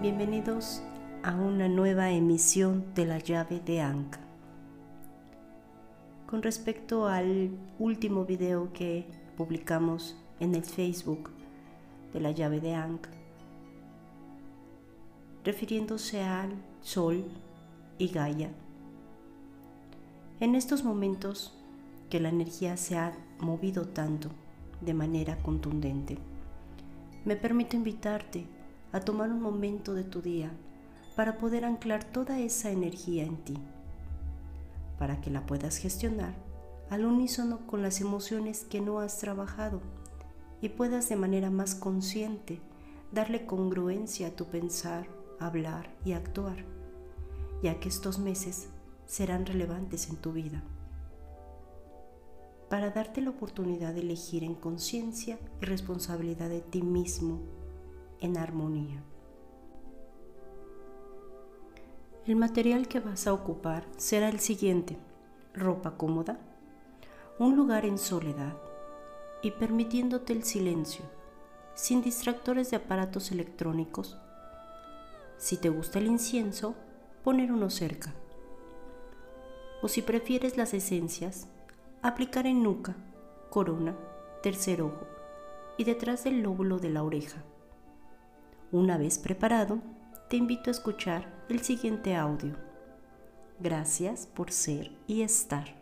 Bienvenidos a una nueva emisión de la llave de Ankh. Con respecto al último video que publicamos en el Facebook de la llave de Ankh, refiriéndose al Sol y Gaia, en estos momentos que la energía se ha movido tanto de manera contundente, me permito invitarte a tomar un momento de tu día para poder anclar toda esa energía en ti, para que la puedas gestionar al unísono con las emociones que no has trabajado y puedas de manera más consciente darle congruencia a tu pensar, hablar y actuar, ya que estos meses serán relevantes en tu vida. Para darte la oportunidad de elegir en conciencia y responsabilidad de ti mismo en armonía. El material que vas a ocupar será el siguiente. Ropa cómoda, un lugar en soledad y permitiéndote el silencio, sin distractores de aparatos electrónicos. Si te gusta el incienso, poner uno cerca. O si prefieres las esencias, aplicar en nuca, corona, tercer ojo y detrás del lóbulo de la oreja. Una vez preparado, te invito a escuchar el siguiente audio. Gracias por ser y estar.